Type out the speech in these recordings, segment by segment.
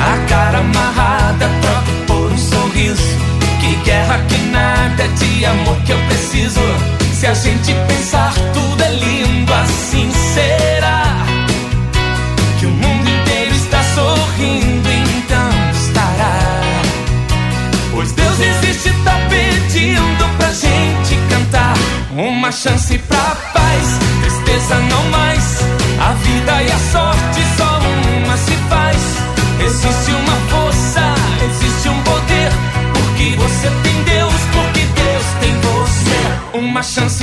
A cara amarrada, troca por um sorriso. Que guerra que nada de amor que eu preciso. Se a gente pensar, tudo é lindo, assim será. Que o mundo inteiro está sorrindo, então estará. Pois Deus existe, tá pedindo pra gente cantar. Uma chance pra paz, tristeza não mais. A vida e a sorte só. Existe uma força, existe um poder. Porque você tem Deus, porque Deus tem você. Uma chance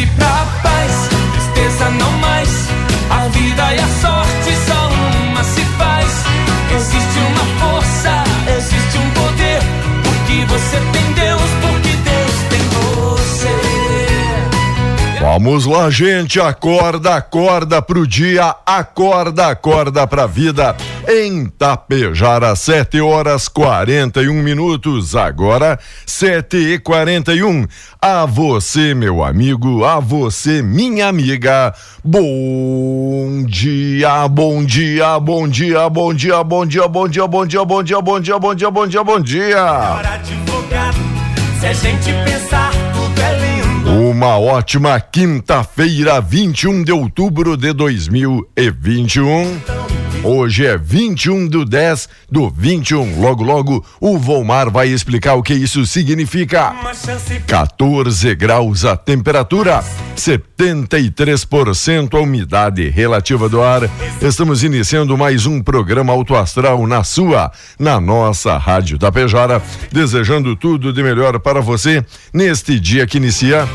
Vamos lá, gente, acorda, acorda pro dia, acorda, acorda pra vida. Em Tapejara, 7 horas 41 minutos, agora 7 e 41. A você, meu amigo, a você, minha amiga. Bom dia, bom dia, bom dia, bom dia, bom dia, bom dia, bom dia, bom dia, bom dia, bom dia, bom dia, bom dia. Hora advogado, se a gente pensar, tudo é. Uma ótima quinta-feira, 21 de outubro de 2021. Hoje é 21 do 10 do 21. Logo, logo, o Volmar vai explicar o que isso significa. Uma chance 14 graus a temperatura, 73% a umidade relativa do ar. Estamos iniciando mais um programa Auto Astral na sua, na nossa Rádio Tapejara, desejando tudo de melhor para você neste dia que inicia.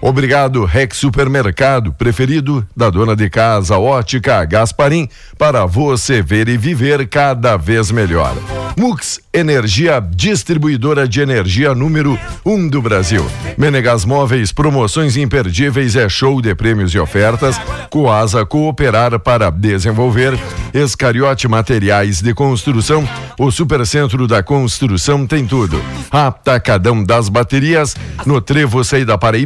Obrigado, Rex Supermercado, preferido da dona de casa Ótica Gasparim, para você ver e viver cada vez melhor. Mux Energia, distribuidora de energia número 1 um do Brasil. Menegas Móveis, promoções imperdíveis, é show de prêmios e ofertas. Coasa Cooperar para desenvolver. Escariote Materiais de Construção. O Supercentro da Construção tem tudo. Atacadão das Baterias. No Trevo Saída para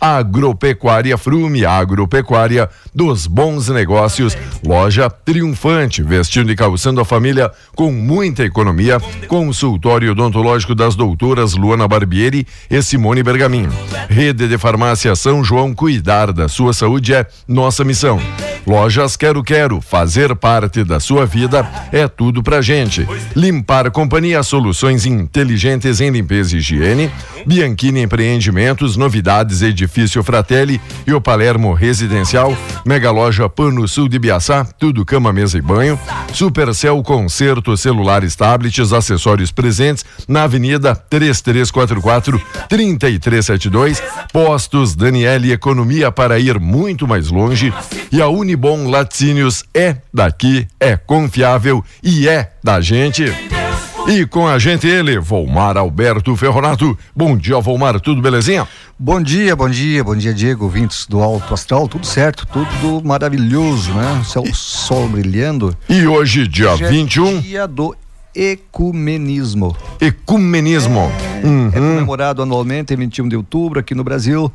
Agropecuária Frume, Agropecuária dos Bons Negócios. Loja triunfante, vestindo e calçando a família com muita economia. Consultório odontológico das doutoras Luana Barbieri e Simone Bergamin. Rede de Farmácia São João, cuidar da sua saúde é nossa missão. Lojas Quero Quero, fazer parte da sua vida é tudo pra gente. Limpar Companhia, soluções inteligentes em limpeza e higiene. Bianchini Empreendimentos, novidades Edifício Fratelli e o Palermo Residencial. Mega Loja Pano Sul de Biaçá, tudo cama, mesa e banho. Supercel Concerto, celulares, tablets, acessórios presentes na Avenida 3344 3372. Postos Daniele Economia para ir muito mais longe. E a Unibom Laticínios é daqui, é confiável e é da gente. E com a gente ele, Volmar Alberto Ferronato. Bom dia, Volmar, tudo belezinha? Bom dia, bom dia, bom dia, Diego, ouvintes do Alto Astral, tudo certo, tudo maravilhoso, né? Céu, sol brilhando. E hoje, dia Hoje é 21, Dia do ecumenismo. ecumenismo. É Uhum. comemorado anualmente em 21 de outubro aqui no Brasil.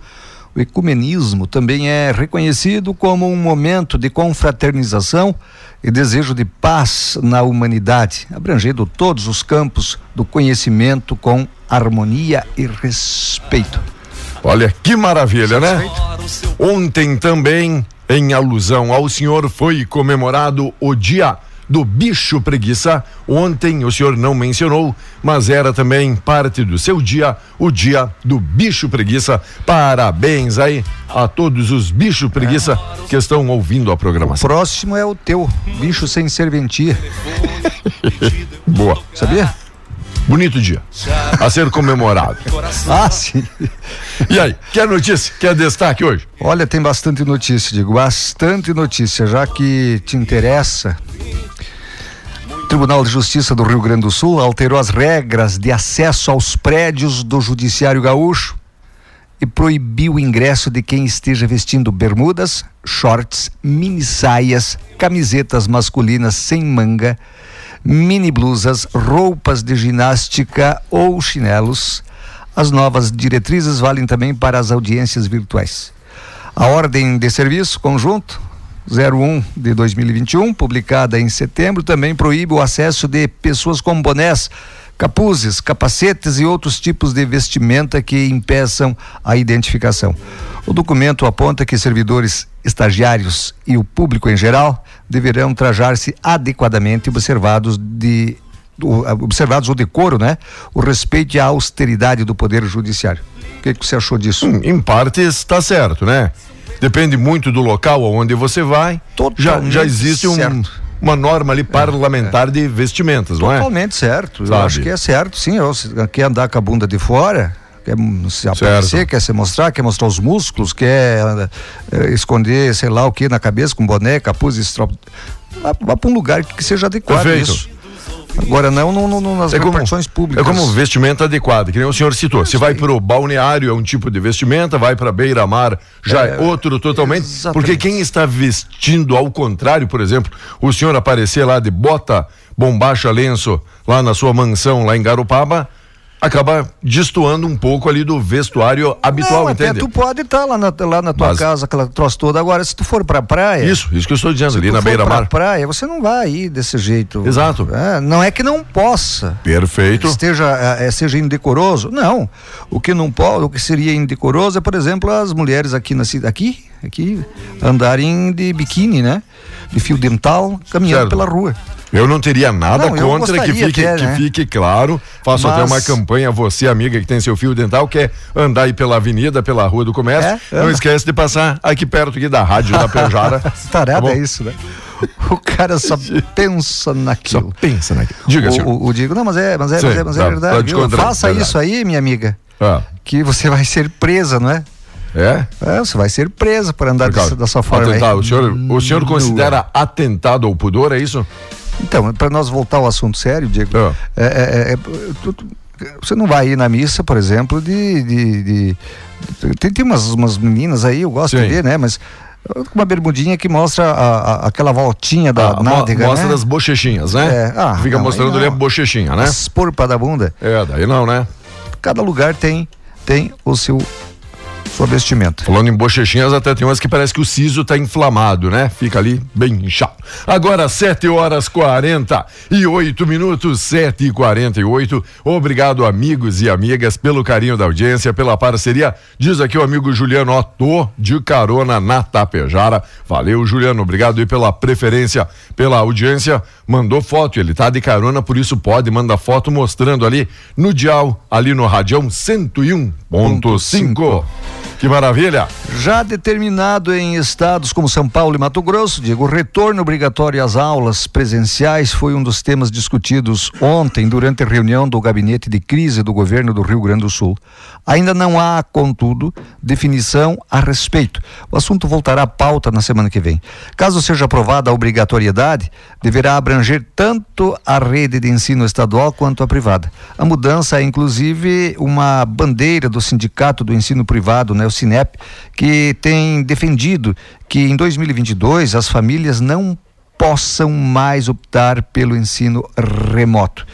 O ecumenismo também é reconhecido como um momento de confraternização e desejo de paz na humanidade, abrangendo todos os campos do conhecimento com harmonia e respeito. Olha que maravilha, né? Ontem também, em alusão ao senhor, foi comemorado o Dia do bicho preguiça. Ontem o senhor não mencionou, mas era também parte do seu dia, o dia do bicho preguiça. Parabéns aí a todos os bichos preguiça que estão ouvindo a programação. Próximo é o teu, bicho sem serventia. Boa. Sabia? Bonito dia. A ser comemorado. Ah, sim. E aí, quer notícia? Quer destaque hoje? Olha, tem bastante notícia, digo, bastante notícia, já que te interessa. Tribunal de Justiça do Rio Grande do Sul alterou as regras de acesso aos prédios do Judiciário Gaúcho e proibiu o ingresso de quem esteja vestindo bermudas, shorts, mini saias, camisetas masculinas sem manga, mini blusas, roupas de ginástica ou chinelos. As novas diretrizes valem também para as audiências virtuais. A ordem de serviço conjunto 01 de 2021, publicada em setembro, também proíbe o acesso de pessoas com bonés, capuzes, capacetes e outros tipos de vestimenta que impeçam a identificação. O documento aponta que servidores estagiários e o público em geral deverão trajar-se adequadamente observados de observados o decoro, né? O respeito e a austeridade do poder judiciário. O que, que você achou disso? Hum, em parte está certo, né? Depende muito do local aonde você vai. Já, já existe um, uma norma ali parlamentar é, é. de vestimentas, não é? Totalmente certo. Sabe? Eu acho que é certo, sim. Eu, quer andar com a bunda de fora, quer se aparecer, certo. quer se mostrar, quer mostrar os músculos, quer uh, esconder, sei lá o que na cabeça com boné, capuz, estrop... vá, vá para um lugar que seja adequado Perfeito. isso. Agora não, não, não, nas é repartições públicas. É como vestimenta adequada, que nem o senhor citou. Se vai para o balneário é um tipo de vestimenta, vai para beira-mar já é, é outro totalmente. Exatamente. Porque quem está vestindo ao contrário, por exemplo, o senhor aparecer lá de bota, bombacha, lenço lá na sua mansão lá em Garopaba, acaba destoando um pouco ali do vestuário habitual, não, entende? tu pode estar tá lá, na, lá na tua Mas... casa, aquela troça toda. Agora, se tu for pra praia. Isso, isso que eu estou dizendo, se ali na beira-mar. praia, você não vai ir desse jeito. Exato. É, não é que não possa. Perfeito. Esteja, é, é, seja indecoroso. Não. O que não pode, o que seria indecoroso é, por exemplo, as mulheres aqui na cidade, aqui, aqui, andarem de biquíni, né? De fio dental, caminhando certo. pela rua. Eu não teria nada não, contra que fique, até, né? que fique claro. Faço Mas... até uma campanha, você, amiga, que tem seu fio dental, quer andar aí pela avenida, pela rua do comércio. É? Não esquece de passar aqui perto aqui da rádio da Pejara. Tarada tá é isso, né? O cara só pensa naquilo. Só pensa naquilo. Diga, senhor. O, o, Digo, não, mas é, mas é, Sim, mas é, mas é tá, verdade. Faça verdade. isso aí, minha amiga. Ah. Que você vai ser presa, não é? É? é? você vai ser presa por andar dessa, dessa forma. Atentar, o senhor, o senhor considera atentado ao pudor, é isso? Então, para nós voltar ao assunto sério, Diego, ah. é, é, é, você não vai ir na missa, por exemplo, de. de, de tem, tem umas, umas meninas aí, eu gosto Sim. de ver, né? Mas uma bermudinha que mostra a, a, aquela voltinha da ah, nádega, Mostra né? as bochechinhas, né? É. Ah, Fica não, mostrando ali a bochechinha, né? As porpa da bunda. É, daí não, né? Cada lugar tem, tem o seu sua vestimenta. Falando em bochechinhas, até tem umas que parece que o siso tá inflamado, né? Fica ali bem inchado. Agora, 7 horas 48 minutos, 7 e 48 Obrigado, amigos e amigas, pelo carinho da audiência, pela parceria. Diz aqui o amigo Juliano, tô de carona na Tapejara. Valeu, Juliano. Obrigado aí pela preferência, pela audiência. Mandou foto, ele tá de carona, por isso pode, manda foto mostrando ali no dial, ali no radião 101.5. Que maravilha! Já determinado em estados como São Paulo e Mato Grosso, Diego, o retorno obrigatório às aulas presenciais foi um dos temas discutidos ontem durante a reunião do gabinete de crise do governo do Rio Grande do Sul. Ainda não há, contudo, definição a respeito. O assunto voltará à pauta na semana que vem. Caso seja aprovada a obrigatoriedade, deverá abranger tanto a rede de ensino estadual quanto a privada. A mudança é, inclusive, uma bandeira do Sindicato do Ensino Privado, né, o Sinep, que tem defendido que em 2022 as famílias não possam mais optar pelo ensino remoto.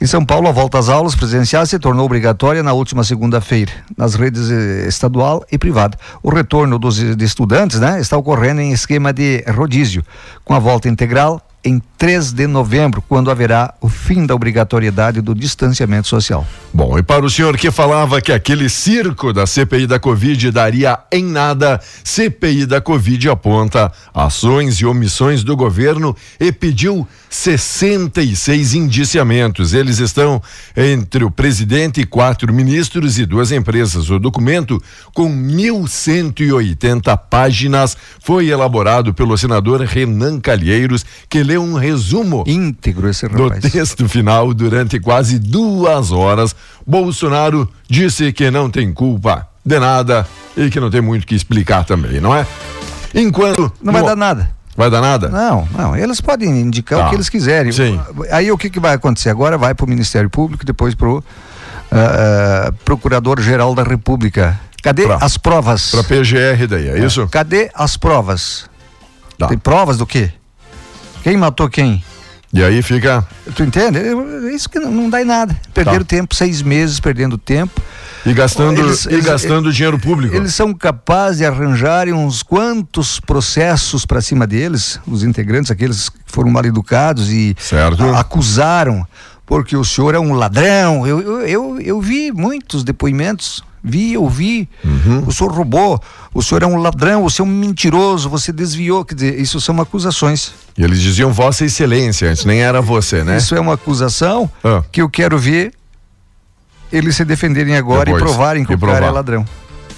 Em São Paulo, a volta às aulas presenciais se tornou obrigatória na última segunda-feira, nas redes eh, estadual e privada. O retorno dos estudantes né, está ocorrendo em esquema de rodízio, com a volta integral em 3 de novembro, quando haverá o fim da obrigatoriedade do distanciamento social. Bom, e para o senhor que falava que aquele circo da CPI da Covid daria em nada, CPI da Covid aponta ações e omissões do governo e pediu 66 indiciamentos. Eles estão entre o presidente quatro ministros e duas empresas. O documento, com 1.180 páginas, foi elaborado pelo senador Renan Calheiros, que leu um resumo íntegro esse do rapaz. texto final durante quase duas horas. Bolsonaro disse que não tem culpa de nada e que não tem muito que explicar também, não é? Enquanto. Não vai no- dar nada. Vai dar nada? Não, não, eles podem indicar Tá. o que eles quiserem. Sim. Aí o que, que vai acontecer? Agora vai para o Ministério Público, depois para o Procurador-Geral da República. Cadê Pra- as provas? Pra PGR daí, é isso? Cadê as provas? Tá. Tem provas do quê? Quem matou quem? E aí fica. Tu entende? Isso que não, dá em nada. Perderam Tá. tempo, seis meses perdendo tempo. E gastando, Eles- e eles- gastando dinheiro público. Eles são capazes de arranjarem uns quantos processos para cima deles, os integrantes, aqueles que foram mal educados e a- acusaram, porque o senhor é um ladrão. Eu, eu, eu, eu vi muitos depoimentos, vi, eu vi. Uhum. O senhor roubou, o senhor é um ladrão, você é um mentiroso, você desviou. Quer dizer, isso são acusações. E eles diziam Vossa Excelência antes, nem era você, né? Isso é uma acusação Ah. que eu quero ver eles se defenderem agora Depois, e provarem que e o cara é provar. ladrão.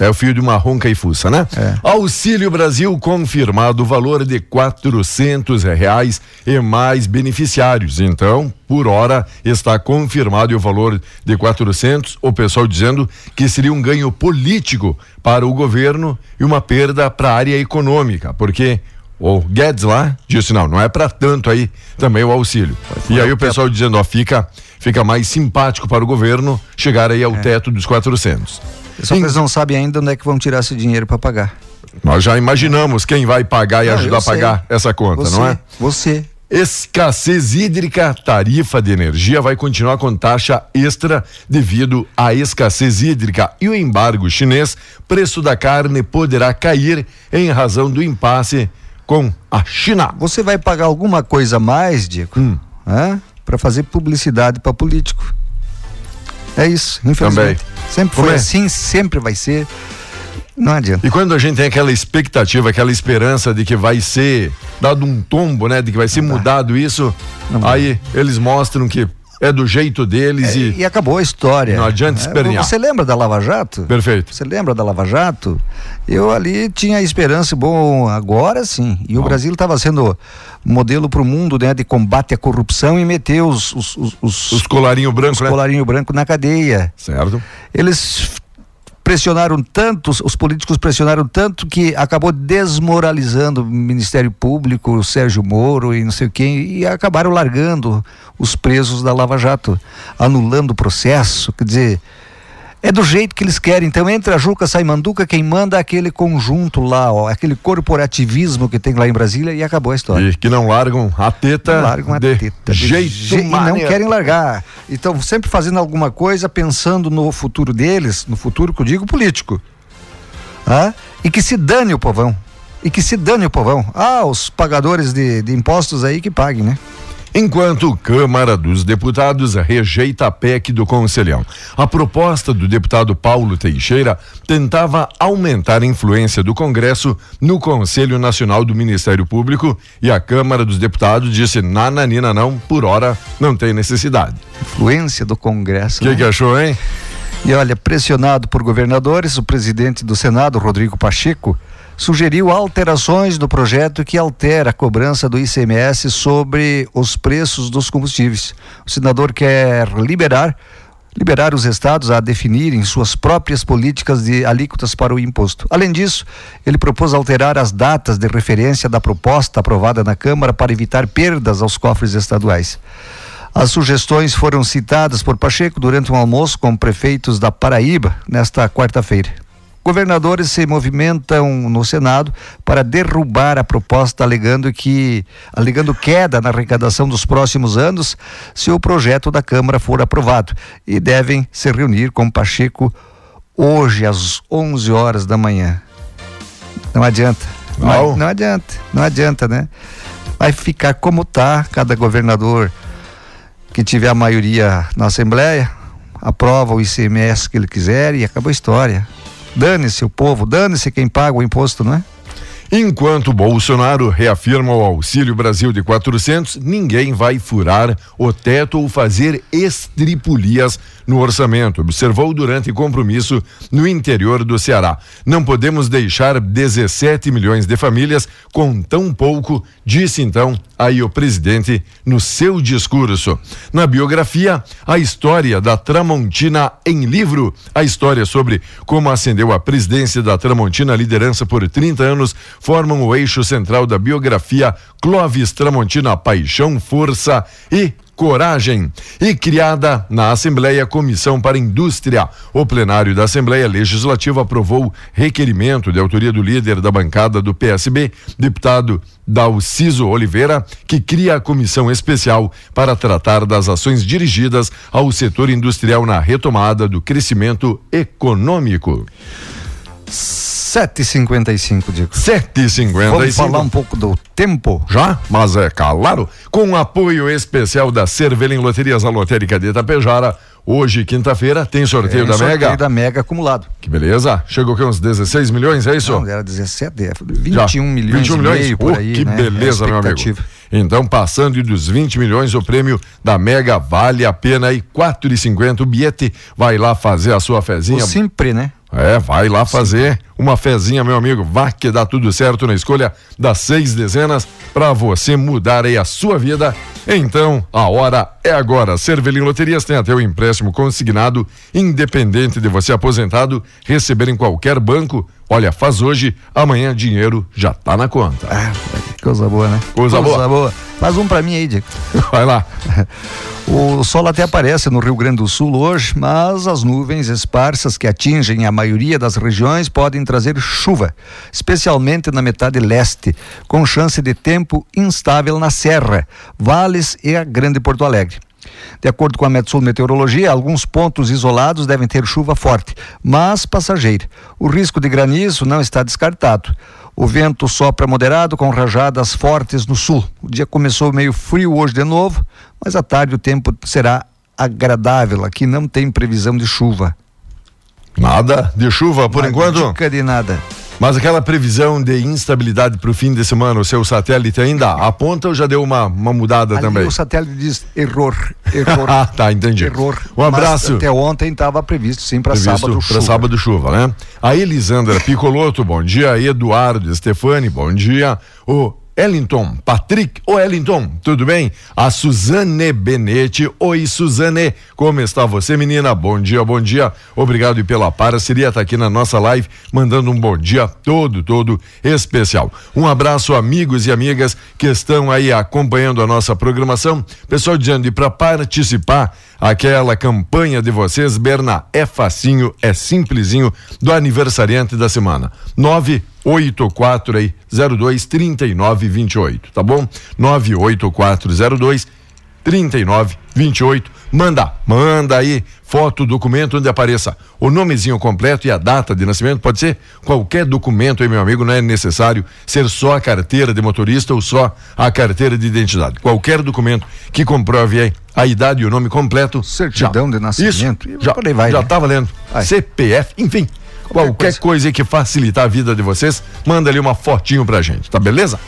É o fio de uma ronca e fuça, né? É. Auxílio Brasil confirmado o valor de quatrocentos reais e mais beneficiários. Então, por hora, está confirmado o valor de 400. O pessoal dizendo que seria um ganho político para o governo e uma perda para a área econômica, porque o Guedes lá disse não, não é para tanto aí também o auxílio. E aí o pessoal dizendo, ó, fica fica mais simpático para o governo chegar aí ao É. teto dos 400. Só que eles não sabem ainda onde é que vão tirar esse dinheiro para pagar. Nós já imaginamos quem vai pagar e Não, ajudar a pagar essa conta, você, não é? Você. Escassez hídrica, tarifa de energia vai continuar com taxa extra devido à escassez hídrica e o embargo chinês, preço da carne poderá cair em razão do impasse com a China. Você vai pagar alguma coisa a mais, Diego? Hum. Para fazer publicidade para político. É isso, infelizmente. Sempre Como foi é? assim, sempre vai ser. Não adianta. E quando a gente tem aquela expectativa, aquela esperança de que vai ser dado um tombo, né? De que vai ser mudado isso, Não dá. aí eles mostram que é do jeito deles e. E acabou a história. Não adianta É, espernear. Você lembra da Lava Jato? Perfeito. Você lembra da Lava Jato? Eu ali tinha esperança, bom, agora sim. E o Bom. Brasil estava sendo modelo para o mundo, né, de combate à corrupção e meter os, os, os, os, Os colarinho branco, os né? colarinho branco na cadeia. Certo. Eles pressionaram tanto, os políticos pressionaram tanto que acabou desmoralizando o Ministério Público, o Sérgio Moro e não sei quem, e acabaram largando os presos da Lava Jato, anulando o processo, quer dizer, é do jeito que eles querem. Então, entre a Juca sai Manduca, quem manda é aquele conjunto lá, ó, aquele corporativismo que tem lá em Brasília e acabou a história. E que não largam a teta Largam a teta. jeito je- E não querem largar. Então, sempre fazendo alguma coisa, pensando no futuro deles, no futuro que eu digo político. Ah? E que se dane o povão. E que se dane o povão. Ah, os pagadores de, de impostos aí que paguem, né? Enquanto Câmara dos Deputados rejeita a PEC do Conselhão. A proposta do deputado Paulo Teixeira tentava aumentar a influência do Congresso no Conselho Nacional do Ministério Público e a Câmara dos Deputados disse: nananina, não, por hora não tem necessidade. Influência do Congresso. O que, né? que achou, hein? E olha, pressionado por governadores, o presidente do Senado, Rodrigo Pacheco, sugeriu alterações no projeto que altera a cobrança do ICMS sobre os preços dos combustíveis. O senador quer liberar liberar os estados a definirem suas próprias políticas de alíquotas para o imposto. Além disso, ele propôs alterar as datas de referência da proposta aprovada na Câmara para evitar perdas aos cofres estaduais. As sugestões foram citadas por Pacheco durante um almoço com prefeitos da Paraíba nesta quarta-feira. Governadores se movimentam no Senado para derrubar a proposta alegando que alegando queda na arrecadação dos próximos anos se o projeto da Câmara for aprovado e devem se reunir com Pacheco hoje às 11 horas da manhã. Não adianta. Não, Não. adianta, não adianta, né? vai ficar como tá, cada governador que tiver a maioria na Assembleia, aprova o ICMS que ele quiser e acabou a história. Dane-se o povo, dane-se quem paga o imposto, não é? Enquanto Bolsonaro reafirma o Auxílio Brasil de 400, ninguém vai furar o teto ou fazer estripulias no orçamento, observou durante compromisso no interior do Ceará. Não podemos deixar 17 milhões de famílias com tão pouco, disse então aí o presidente no seu discurso. Na biografia, a história da Tramontina em livro, a história sobre como ascendeu à presidência da Tramontina, liderança por 30 anos, formam o eixo central da biografia Clóvis Tramontina Paixão, Força e Coragem e criada na Assembleia Comissão para Indústria. O plenário da Assembleia Legislativa aprovou requerimento de autoria do líder da bancada do PSB, deputado Dalciso Oliveira, que cria a comissão especial para tratar das ações dirigidas ao setor industrial na retomada do crescimento econômico. 7h55, Diego. 7h55. Vamos falar um pouco do tempo? Já? Mas é claro, com apoio especial da Cervelim Loterias, a lotérica de Itapejara. Hoje, quinta-feira, tem sorteio Tem da Mega. sorteio da Mega acumulado. Que beleza. Chegou aqui uns 16 milhões, é isso? Não, era 17, é, 21 Já. milhões 21 e milhões? meio por Oh, aí, que né? beleza, É meu amigo. Então, passando dos 20 milhões, o prêmio da Mega vale a pena aí, 4,50 o bilhete. Vai lá fazer a sua O fezinha. sempre, né? É, vai lá fazer uma fezinha, meu amigo. Vá que dá tudo certo na escolha das seis dezenas para você mudar aí a sua vida. Então, a hora é agora. Cervelim Loterias tem até o empréstimo consignado, independente de você aposentado receber em qualquer banco. Olha, faz hoje, amanhã dinheiro já tá na conta. Ah, coisa boa, né? Coisa boa. Faz um pra mim aí, Diego. Vai lá. O sol até aparece no Rio Grande do Sul hoje, mas as nuvens esparsas que atingem a maioria das regiões podem trazer chuva, especialmente na metade leste, com chance de tempo instável na Serra, Vales e a Grande Porto Alegre. De acordo com a Metsul Meteorologia, alguns pontos isolados devem ter chuva forte, mas passageira. O risco de granizo não está descartado. O vento sopra moderado com rajadas fortes no sul. O dia começou meio frio hoje de novo, mas à tarde o tempo será agradável. Aqui não tem previsão de chuva. Nada de chuva por Não enquanto. Dica de nada. Mas aquela previsão de instabilidade para o fim de semana, o seu satélite ainda aponta ou já deu uma, uma mudada Ali também? o satélite diz error, error. Ah, tá, entendi. Error. Um abraço. Mas até ontem estava previsto sim para sábado pra chuva. sábado chuva, né? A Elisandra Picoloto, bom dia. Eduardo Stefani, bom dia. O Ellington, Patrick, o Ellington, tudo bem? A Suzane Benete, oi Suzane, como está você menina? Bom dia, bom dia, obrigado pela parceria, tá aqui na nossa live, mandando um bom dia todo, todo especial. Um abraço amigos e amigas que estão aí acompanhando a nossa programação, pessoal dizendo e para participar, aquela campanha de vocês, Berna, é facinho, é simplesinho, do aniversariante da semana. 984 aí 02 39 28, tá bom? 98402 39 28. Manda, manda aí foto, documento onde apareça o nomezinho completo e a data de nascimento. Pode ser qualquer documento aí, meu amigo, não é necessário ser só a carteira de motorista ou só a carteira de identidade. Qualquer documento que comprove aí a idade e o nome completo. Certidão já. de nascimento, Isso, já, vai, já né? tá valendo. Vai. CPF, enfim. Qualquer, coisa. coisa. aí que facilitar a vida de vocês, manda ali uma fotinho pra gente, tá beleza?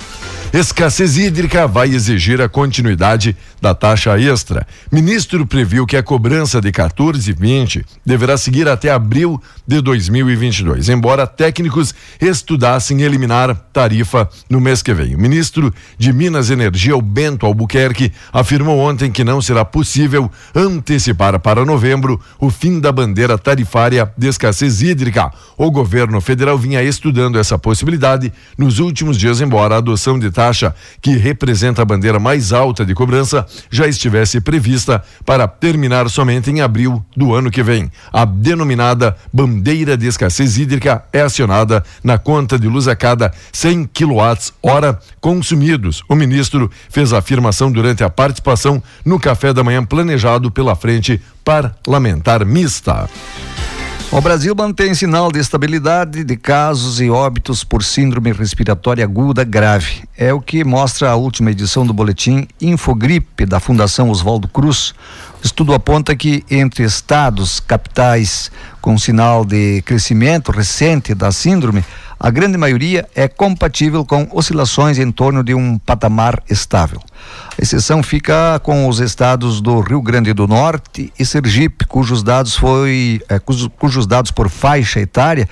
Escassez hídrica vai exigir a continuidade da taxa extra. Ministro previu que a cobrança de 14 e 20 deverá seguir até abril de 2022, embora técnicos estudassem eliminar tarifa no mês que vem. O ministro de Minas e Energia, o Bento Albuquerque, afirmou ontem que não será possível antecipar para novembro o fim da bandeira tarifária de escassez hídrica. O governo federal vinha estudando essa possibilidade nos últimos dias, embora a adoção de taxa, que representa a bandeira mais alta de cobrança, já estivesse prevista para terminar somente em abril do ano que vem. A denominada bandeira de escassez hídrica é acionada na conta de luz a cada 100 kWh consumidos. O ministro fez a afirmação durante a participação no café da manhã planejado pela Frente Parlamentar Mista. O Brasil mantém sinal de estabilidade de casos e óbitos por síndrome respiratória aguda grave. É o que mostra a última edição do boletim Infogripe da Fundação Oswaldo Cruz. O estudo aponta que entre estados, capitais com sinal de crescimento recente da síndrome, a grande maioria é compatível com oscilações em torno de um patamar estável. A exceção fica com os estados do Rio Grande do Norte e Sergipe, cujos dados foi, eh, cujos, dados por faixa etária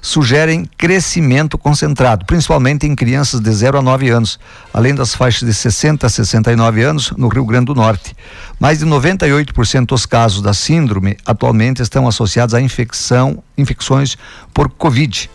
sugerem crescimento concentrado, principalmente em crianças de 0 a 9 anos, além das faixas de 60 a 69 anos no Rio Grande do Norte. Mais de 98% dos casos da síndrome atualmente estão associados à infecção, infecções por Covid.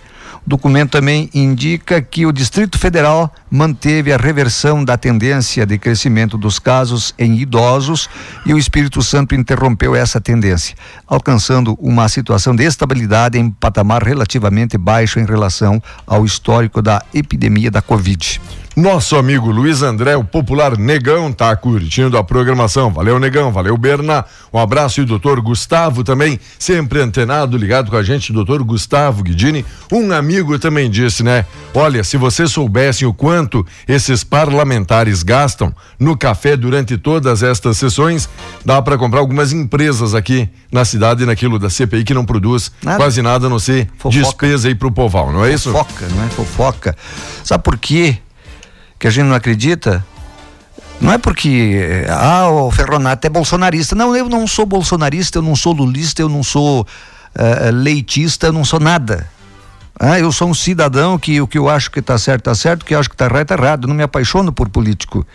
O documento também indica que o Distrito Federal manteve a reversão da tendência de crescimento dos casos em idosos e o Espírito Santo interrompeu essa tendência, alcançando uma situação de estabilidade em patamar relativamente baixo em relação ao histórico da epidemia da Covid. Nosso amigo Luiz André, o popular Negão, tá curtindo a programação. Valeu, Negão, valeu, Berna. Um abraço e o doutor Gustavo também, sempre antenado, ligado com a gente, doutor Gustavo Guidini. Um amigo também disse, né? Olha, se vocês soubessem o quanto esses parlamentares gastam no café durante todas estas sessões, dá para comprar algumas empresas aqui na cidade, naquilo da CPI, que não produz nada. quase nada a não ser Fofoca. despesa aí pro poval, não é isso? Fofoca, não é fofoca. Sabe por quê? Que a gente não acredita, não é porque ah, o Ferronato é bolsonarista. Não, eu não sou bolsonarista, eu não sou lulista, eu não sou uh, leitista, eu não sou nada. Ah, eu sou um cidadão que o que eu acho que está certo está certo, o que eu acho que está errado está errado. Eu não me apaixono por político.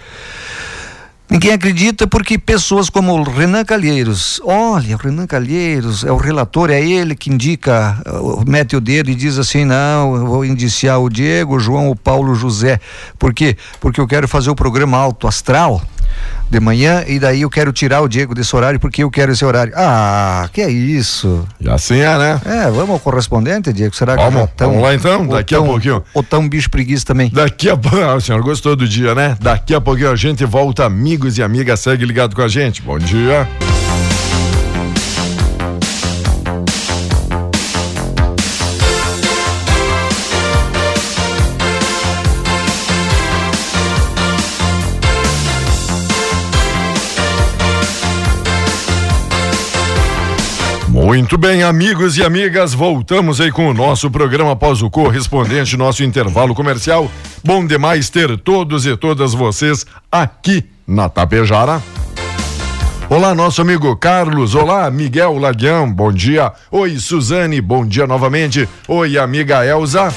Ninguém acredita porque pessoas como Renan Calheiros, olha, Renan Calheiros é o relator, é ele que indica, mete o dedo e diz assim: não, eu vou indiciar o Diego, o João, o Paulo, o José. Por quê? Porque eu quero fazer o programa Alto Astral de manhã e daí eu quero tirar o Diego desse horário porque eu quero esse horário. Ah, que é isso? E assim é, né? É, vamos ao correspondente, Diego? Será que vamos, tão, vamos lá então, daqui tão, a pouquinho. Ou tão bicho preguiça também? Daqui a pouco, ah, o senhor gostou do dia, né? Daqui a pouquinho a gente volta, amigos e amigas, segue ligado com a gente. Bom dia. Muito bem, amigos e amigas, voltamos aí com o nosso programa após o correspondente, nosso intervalo comercial. Bom demais ter todos e todas vocês aqui na Tapejara. Olá, nosso amigo Carlos. Olá, Miguel Laguião. Bom dia. Oi, Suzane. Bom dia novamente. Oi, amiga Elza.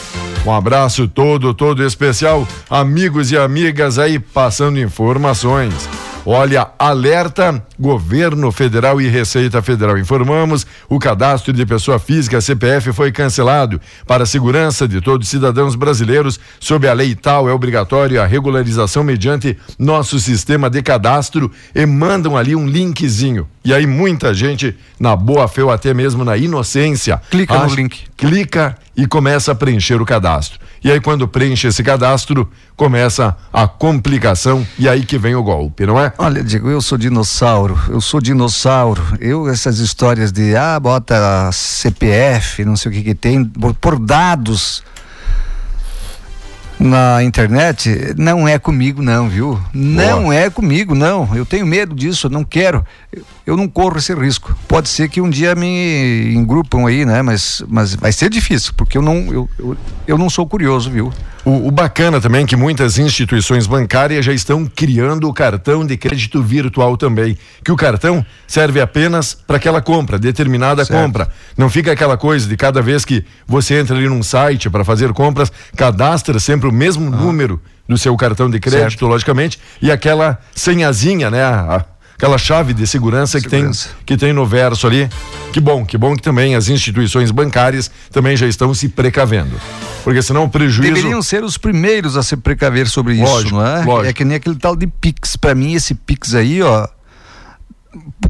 Um abraço todo, todo especial. Amigos e amigas aí passando informações. Olha, alerta, governo federal e Receita Federal informamos, o cadastro de pessoa física CPF foi cancelado. Para a segurança de todos os cidadãos brasileiros, sob a lei tal, é obrigatório a regularização mediante nosso sistema de cadastro e mandam ali um linkzinho. E aí muita gente, na boa fé ou até mesmo na inocência, clica acha, no link. Clica e começa a preencher o cadastro. E aí, quando preenche esse cadastro, começa a complicação e aí que vem o golpe, não é? Olha, Diego, eu sou dinossauro, eu sou dinossauro. Eu, essas histórias de, ah, bota CPF, não sei o que que tem, por, por dados na internet, não é comigo não, viu? Não Boa. é comigo, não. Eu tenho medo disso, não quero. Eu não corro esse risco. Pode ser que um dia me engrupam aí, né? Mas, mas vai ser difícil, porque eu não, eu, eu, eu não sou curioso, viu? O, o, bacana também é que muitas instituições bancárias já estão criando o cartão de crédito virtual também, que o cartão serve apenas para aquela compra, determinada certo. compra. Não fica aquela coisa de cada vez que você entra ali num site para fazer compras, cadastra sempre o mesmo ah. número do seu cartão de crédito, certo. logicamente, e aquela senhazinha, né? A, aquela chave de segurança, segurança, que tem que tem no verso ali. Que bom, que bom que também as instituições bancárias também já estão se precavendo. Porque senão o prejuízo deveriam ser os primeiros a se precaver sobre lógico, isso, não é? Lógico. É que nem aquele tal de Pix, para mim esse Pix aí, ó,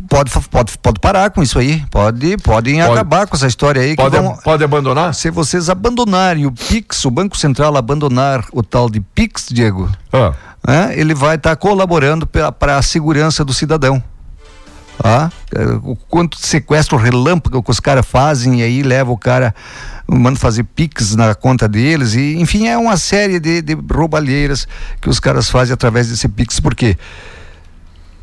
pode, pode, pode parar com isso aí. Pode, podem pode, acabar com essa história aí. Pode, vão, pode abandonar? Se vocês abandonarem o Pix, o Banco Central abandonar o tal de Pix, Diego, ah né, ele vai estar tá colaborando para a segurança do cidadão. Tá? o quanto sequestro relâmpago que os caras fazem e aí leva o cara manda fazer piques na conta deles e enfim é uma série de, de roubalheiras que os caras fazem através desse pix porque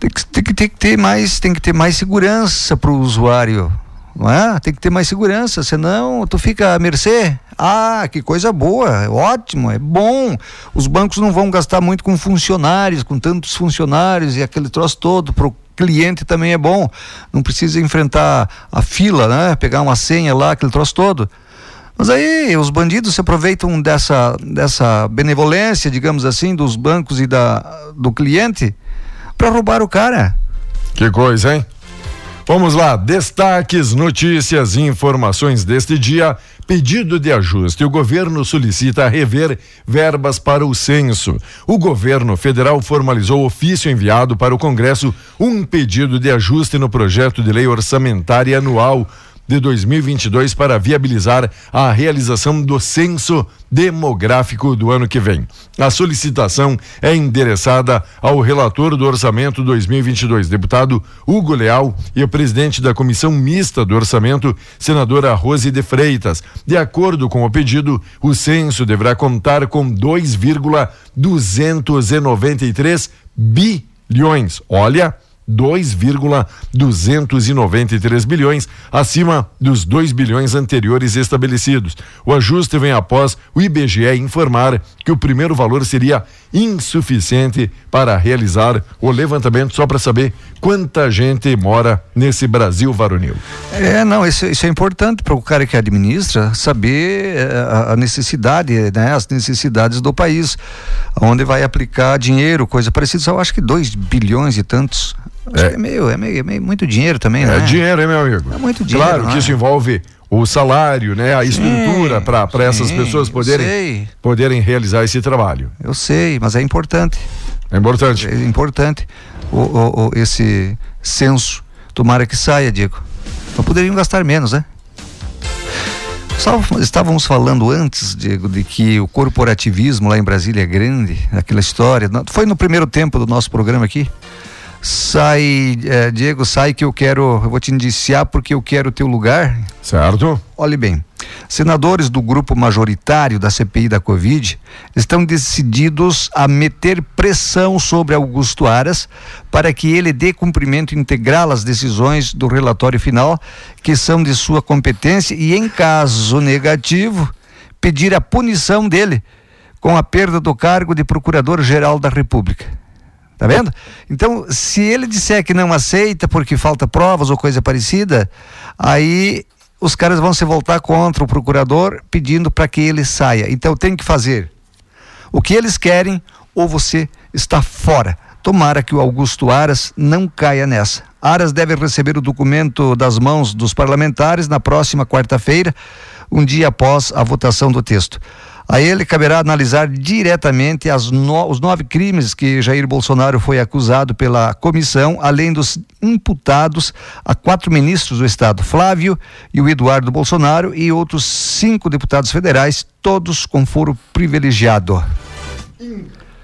tem que, tem que, tem que ter mais tem que ter mais segurança para o usuário não é? Tem que ter mais segurança, senão tu fica à mercê. Ah, que coisa boa, é ótimo, é bom. Os bancos não vão gastar muito com funcionários, com tantos funcionários e aquele troço todo pro cliente também é bom. Não precisa enfrentar a fila, né? Pegar uma senha lá, aquele troço todo. Mas aí os bandidos se aproveitam dessa, dessa benevolência, digamos assim, dos bancos e da, do cliente para roubar o cara. Que coisa, hein? Vamos lá, destaques, notícias e informações deste dia. Pedido de ajuste. O governo solicita rever verbas para o censo. O governo federal formalizou ofício enviado para o Congresso um pedido de ajuste no projeto de lei orçamentária anual de 2022 para viabilizar a realização do censo demográfico do ano que vem. A solicitação é endereçada ao relator do orçamento 2022, deputado Hugo Leal, e ao presidente da comissão mista do orçamento, senadora Rose de Freitas. De acordo com o pedido, o censo deverá contar com 2,293 bilhões. Olha, 2,293 bilhões, acima dos 2 bilhões anteriores estabelecidos. O ajuste vem após o IBGE informar que o primeiro valor seria insuficiente para realizar o levantamento, só para saber quanta gente mora nesse Brasil varonil. É, não, isso, isso é importante para o cara que administra saber eh, a, a necessidade, né, as necessidades do país, onde vai aplicar dinheiro, coisa parecida. Eu acho que 2 bilhões e tantos é. é meio, é meio, é meio muito dinheiro também, né? É dinheiro, hein, meu amigo? É muito dinheiro. Claro que isso é? envolve o salário, né, a estrutura para essas pessoas poderem poderem realizar esse trabalho. Eu sei, mas é importante. É importante. É importante o, o, o esse censo. Tomara que saia, Diego. Mas poderiam gastar menos, né? Estávamos falando antes, Diego, de que o corporativismo lá em Brasília é grande, aquela história. Foi no primeiro tempo do nosso programa aqui. Sai, é, Diego, sai que eu quero, eu vou te indiciar porque eu quero o teu lugar. Certo. Olhe bem, senadores do grupo majoritário da CPI da Covid estão decididos a meter pressão sobre Augusto Aras para que ele dê cumprimento integral às decisões do relatório final, que são de sua competência, e em caso negativo, pedir a punição dele com a perda do cargo de Procurador-Geral da República. Tá vendo? Então, se ele disser que não aceita porque falta provas ou coisa parecida, aí os caras vão se voltar contra o procurador pedindo para que ele saia. Então tem que fazer o que eles querem ou você está fora. Tomara que o Augusto Aras não caia nessa. Aras deve receber o documento das mãos dos parlamentares na próxima quarta-feira, um dia após a votação do texto. A ele caberá analisar diretamente no, os nove crimes que Jair Bolsonaro foi acusado pela comissão, além dos imputados a quatro ministros do Estado, Flávio e o Eduardo Bolsonaro, e outros cinco deputados federais, todos com foro privilegiado.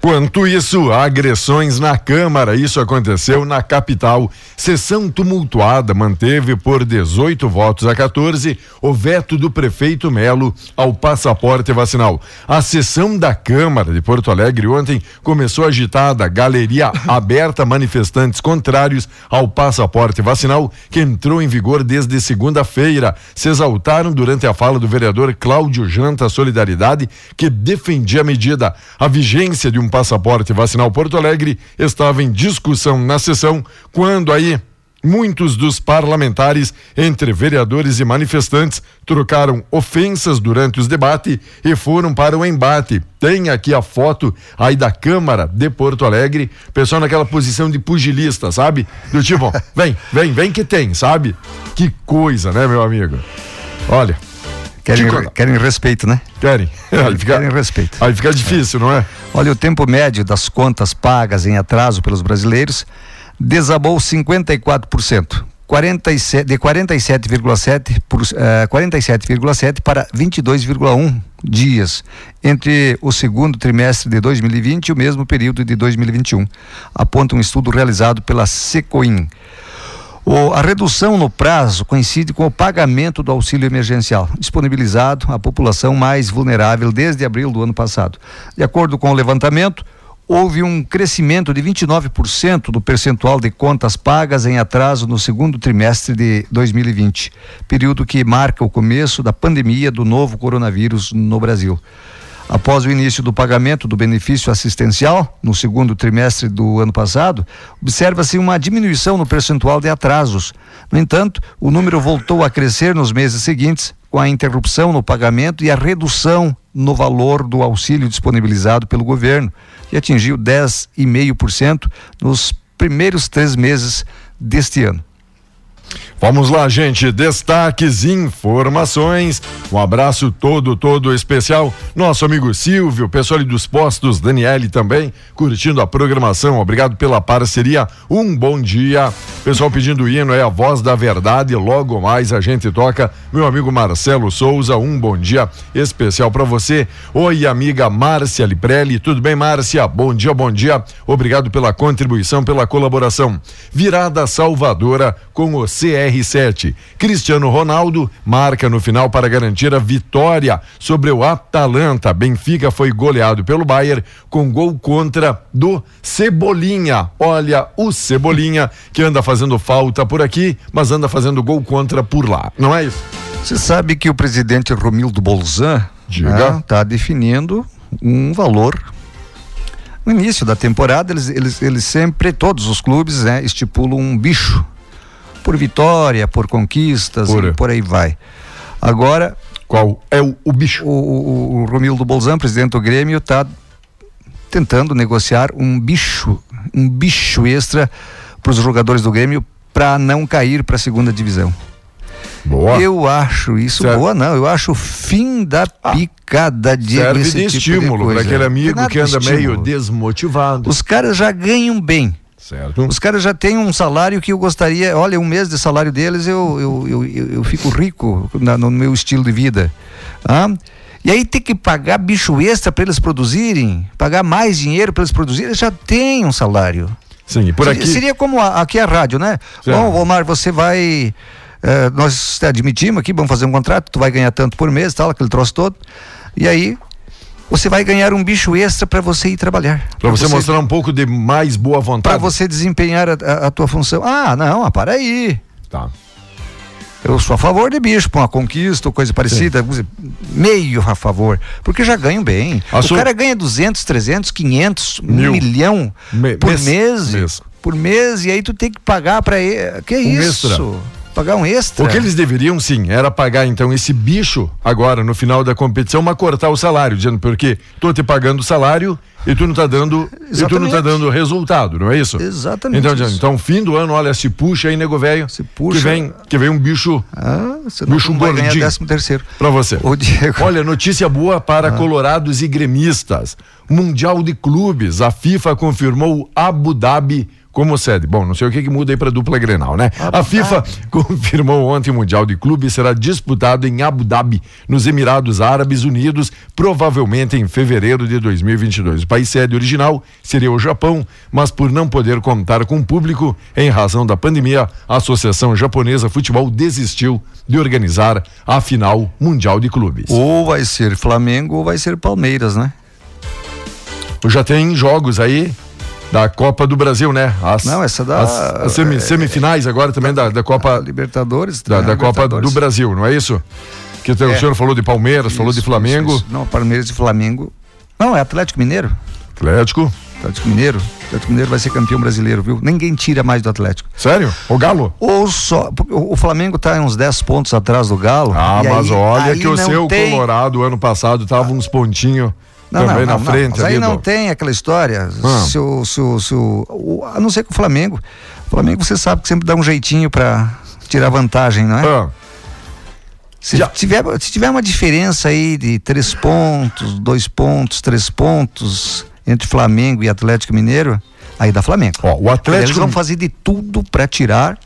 Quanto isso, agressões na Câmara. Isso aconteceu na capital. Sessão tumultuada manteve por 18 votos a 14 o veto do prefeito Melo ao passaporte vacinal. A sessão da Câmara de Porto Alegre ontem começou agitada, galeria aberta, manifestantes contrários ao passaporte vacinal que entrou em vigor desde segunda-feira. Se exaltaram durante a fala do vereador Cláudio Janta Solidariedade, que defendia a medida. A vigência de um passaporte vacinal Porto Alegre estava em discussão na sessão quando aí Muitos dos parlamentares, entre vereadores e manifestantes, trocaram ofensas durante os debates e foram para o embate. Tem aqui a foto aí da Câmara de Porto Alegre, pessoal naquela posição de pugilista, sabe? Do tipo, vem, vem, vem que tem, sabe? Que coisa, né, meu amigo? Olha, Querem, querem respeito, né? Querem. Aí fica, querem respeito. Aí fica difícil, é. não é? Olha, o tempo médio das contas pagas em atraso pelos brasileiros desabou 54%. 47, de 47,7 uh, 47,7 para 22,1 dias entre o segundo trimestre de 2020 e o mesmo período de 2021, aponta um estudo realizado pela Secoin. O, a redução no prazo coincide com o pagamento do auxílio emergencial, disponibilizado à população mais vulnerável desde abril do ano passado. De acordo com o levantamento, houve um crescimento de 29% do percentual de contas pagas em atraso no segundo trimestre de 2020, período que marca o começo da pandemia do novo coronavírus no Brasil. Após o início do pagamento do benefício assistencial, no segundo trimestre do ano passado, observa-se uma diminuição no percentual de atrasos. No entanto, o número voltou a crescer nos meses seguintes, com a interrupção no pagamento e a redução no valor do auxílio disponibilizado pelo governo, que atingiu 10,5% nos primeiros três meses deste ano. Vamos lá, gente. Destaques, informações. Um abraço todo, todo especial. Nosso amigo Silvio, pessoal dos postos, Daniele também, curtindo a programação. Obrigado pela parceria. Um bom dia. Pessoal pedindo hino é a voz da verdade. Logo mais a gente toca. Meu amigo Marcelo Souza, um bom dia especial para você. Oi, amiga Márcia Liprelli. Tudo bem, Márcia? Bom dia, bom dia. Obrigado pela contribuição, pela colaboração. Virada Salvadora com o CR7. Cristiano Ronaldo marca no final para garantir a vitória sobre o Atalanta. Benfica foi goleado pelo Bayern com gol contra do Cebolinha. Olha, o Cebolinha que anda fazendo falta por aqui, mas anda fazendo gol contra por lá. Não é isso? Você sabe que o presidente Romildo Bolzan está né, tá definindo um valor no início da temporada, eles, eles, eles sempre, todos os clubes, né, estipulam um bicho por vitória, por conquistas, por, por aí vai. Agora. Qual é o, o bicho? O, o, o Romildo Bolzan, presidente do Grêmio, está tentando negociar um bicho, um bicho extra para os jogadores do Grêmio para não cair para a segunda divisão. Boa. Eu acho isso serve. boa, não. Eu acho o fim da ah, picada de Serve de tipo estímulo para aquele amigo que anda meio desmotivado. Os caras já ganham bem. Certo. Os caras já têm um salário que eu gostaria. Olha, um mês de salário deles eu, eu, eu, eu, eu fico rico na, no meu estilo de vida. Ah? E aí tem que pagar bicho extra para eles produzirem, pagar mais dinheiro para eles produzirem, eles já têm um salário. Sim, por aqui. Seria como a, aqui a rádio, né? Certo. Bom, Omar, você vai. Eh, nós admitimos aqui, vamos fazer um contrato, tu vai ganhar tanto por mês, tal, aquele troço todo. E aí você vai ganhar um bicho extra para você ir trabalhar. Para você, você, mostrar um pouco de mais boa vontade. Para você desempenhar a, a, a, tua função. Ah, não, ah, para aí. Tá. Eu sou a favor de bicho, uma conquista ou coisa parecida, Sim. meio a favor, porque já ganham bem. A o sua... cara ganha 200, 300, 500, Mil. um milhão Me... por mês, mês, por mês, e aí tu tem que pagar para ele. Que um isso? Extra pagar um extra. O que eles deveriam sim era pagar então esse bicho agora no final da competição, mas cortar o salário, dizendo porque tô te pagando o salário e tu não tá dando Exatamente. e tu não tá dando resultado, não é isso? Exatamente. Então, isso. então fim do ano, olha, se puxa aí, nego velho. Se puxa. Que vem, que vem um bicho. Ah, você não bicho vai ganhar décimo terceiro. Para você. Diego. Olha, notícia boa para ah. colorados e gremistas. Mundial de Clubes, a FIFA confirmou Abu Dhabi como sede. Bom, não sei o que, que muda aí para dupla Grenal, né? A FIFA confirmou ontem o Mundial de Clubes será disputado em Abu Dhabi, nos Emirados Árabes Unidos, provavelmente em fevereiro de 2022. O país sede original seria o Japão, mas por não poder contar com público em razão da pandemia, a Associação Japonesa Futebol desistiu de organizar a final Mundial de Clubes. Ou vai ser Flamengo ou vai ser Palmeiras, né? Já tem jogos aí da Copa do Brasil, né? As, Não, essa da. As, as semi, é, semifinais agora também da, da Copa. Libertadores. Da, da Copa do Brasil, não é isso? Que o é. senhor falou de Palmeiras, isso, falou de Flamengo. Isso, isso. Não, Palmeiras e Flamengo. Não, é Atlético Mineiro. Atlético. Atlético Mineiro. Atlético Mineiro vai ser campeão brasileiro, viu? Ninguém tira mais do Atlético. Sério? O Galo? Ou só. O Flamengo está uns 10 pontos atrás do Galo. Ah, mas aí, olha aí que o seu tem... Colorado ano passado tava uns pontinhos. Não, também não, na não, frente. Mas aí não do... tem aquela história. Ah. Se o, se o, se o, a não ser que o Flamengo. O Flamengo você sabe que sempre dá um jeitinho para tirar vantagem, não é? Ah. Se, tiver, se tiver uma diferença aí de três pontos, dois pontos, três pontos entre Flamengo e Atlético Mineiro, aí dá Flamengo. Ó, o Atlético. Eles vão fazer de tudo para tirar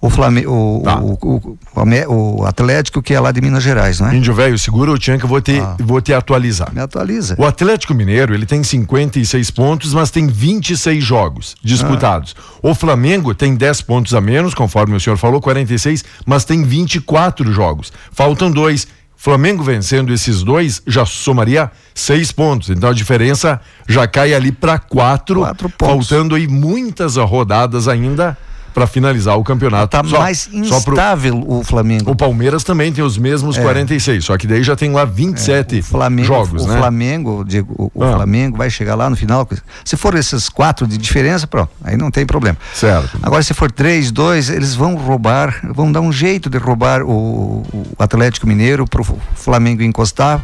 o, Flamengo, o, Tá. o, o, o Atlético, que é lá de Minas Gerais, não é? Índio Velho, segura o Tchan que eu vou te, Ah. vou te atualizar. Me atualiza. O Atlético Mineiro, ele tem 56 pontos, mas tem 26 jogos disputados. O Flamengo tem 10 pontos a menos, conforme o senhor falou, 46, mas tem 24 jogos. Faltam dois. Flamengo vencendo esses dois já somaria seis pontos. Então a diferença já cai ali para quatro, Quatro pontos. faltando aí muitas rodadas ainda para finalizar o campeonato. Tá Só- mais só pro- instável o Flamengo. o Palmeiras também tem os mesmos 46, só que daí já tem lá 27 É. o Flamengo, jogos, o né? Flamengo, Diego, o, o Ah. Flamengo vai chegar lá no final. Se for esses quatro de diferença, pronto, aí não tem problema. Certo. Agora, se for três, dois, eles vão roubar, vão dar um jeito de roubar o, o Atlético Mineiro para o Flamengo encostar,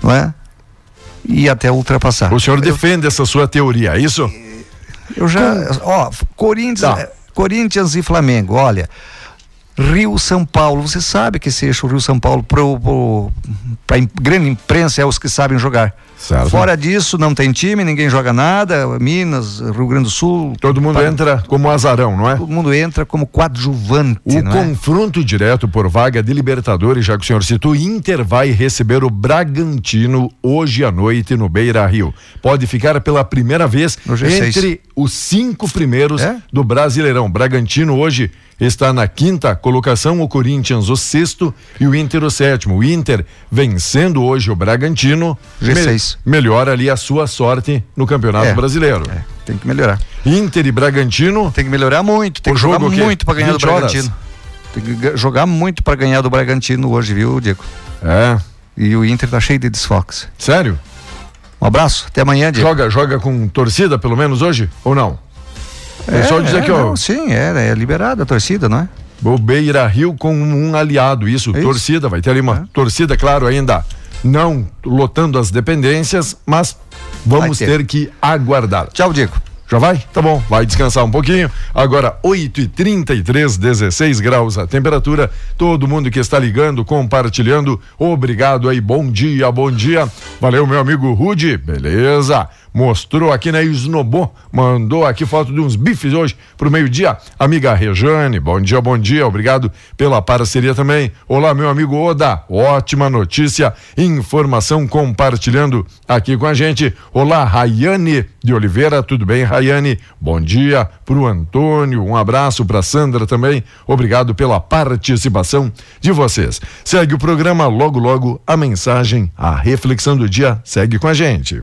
não é? E até ultrapassar. O senhor defende essa sua teoria, é isso? Eu já, ó, Corinthians, Tá. Corinthians e Flamengo, olha. Rio São Paulo, você sabe que esse eixo Rio São Paulo para a grande imprensa é os que sabem jogar. Certo. Fora disso, não tem time, ninguém joga nada. Minas, Rio Grande do Sul. Todo mundo para- entra como azarão, não é? Todo mundo entra como coadjuvante. O é? confronto direto por vaga de Libertadores, já que o senhor citou, Inter vai receber o Bragantino hoje à noite no Beira Rio. Pode ficar pela primeira vez No G6. entre os cinco primeiros É? do Brasileirão. Bragantino hoje está na quinta colocação, o Corinthians o sexto e o Inter o sétimo. O Inter vencendo hoje o Bragantino G6. me- melhora ali a sua sorte no Campeonato É. Brasileiro. É, tem que melhorar. Inter e Bragantino Tem que melhorar muito, tem que jogar muito para ganhar do 20 horas? Bragantino. Tem que ga- jogar muito para ganhar do Bragantino hoje, viu, Diego? É, E o Inter tá cheio de desfoques. sério? Um abraço, até amanhã, Diego. Joga, joga com torcida, pelo menos hoje? Ou não? É, só dizer é, que, ó, não, sim, é, é liberada a torcida, não é? o Beira Rio com um aliado, isso, É isso. torcida, vai ter ali uma torcida, claro, ainda não lotando as dependências, mas vamos ter. ter que aguardar. Tchau, Diego. Já vai? Tá bom, vai descansar um pouquinho. Agora, 8 e 33 16 graus a temperatura. Todo mundo que está ligando, compartilhando, obrigado aí. Bom dia, bom dia. Valeu, meu amigo Rude. Beleza. Mostrou aqui na Snobô, mandou aqui foto de uns bifes hoje pro meio-dia. Amiga Rejane, bom dia, bom dia. Obrigado pela parceria também. Olá, meu amigo Oda. Ótima notícia, informação compartilhando aqui com a gente. Olá, Rayane de Oliveira, tudo bem, Rayane? Bom dia pro Antônio, um abraço pra Sandra também. Obrigado pela participação de vocês. Segue o programa logo logo a mensagem, a reflexão do dia segue com a gente.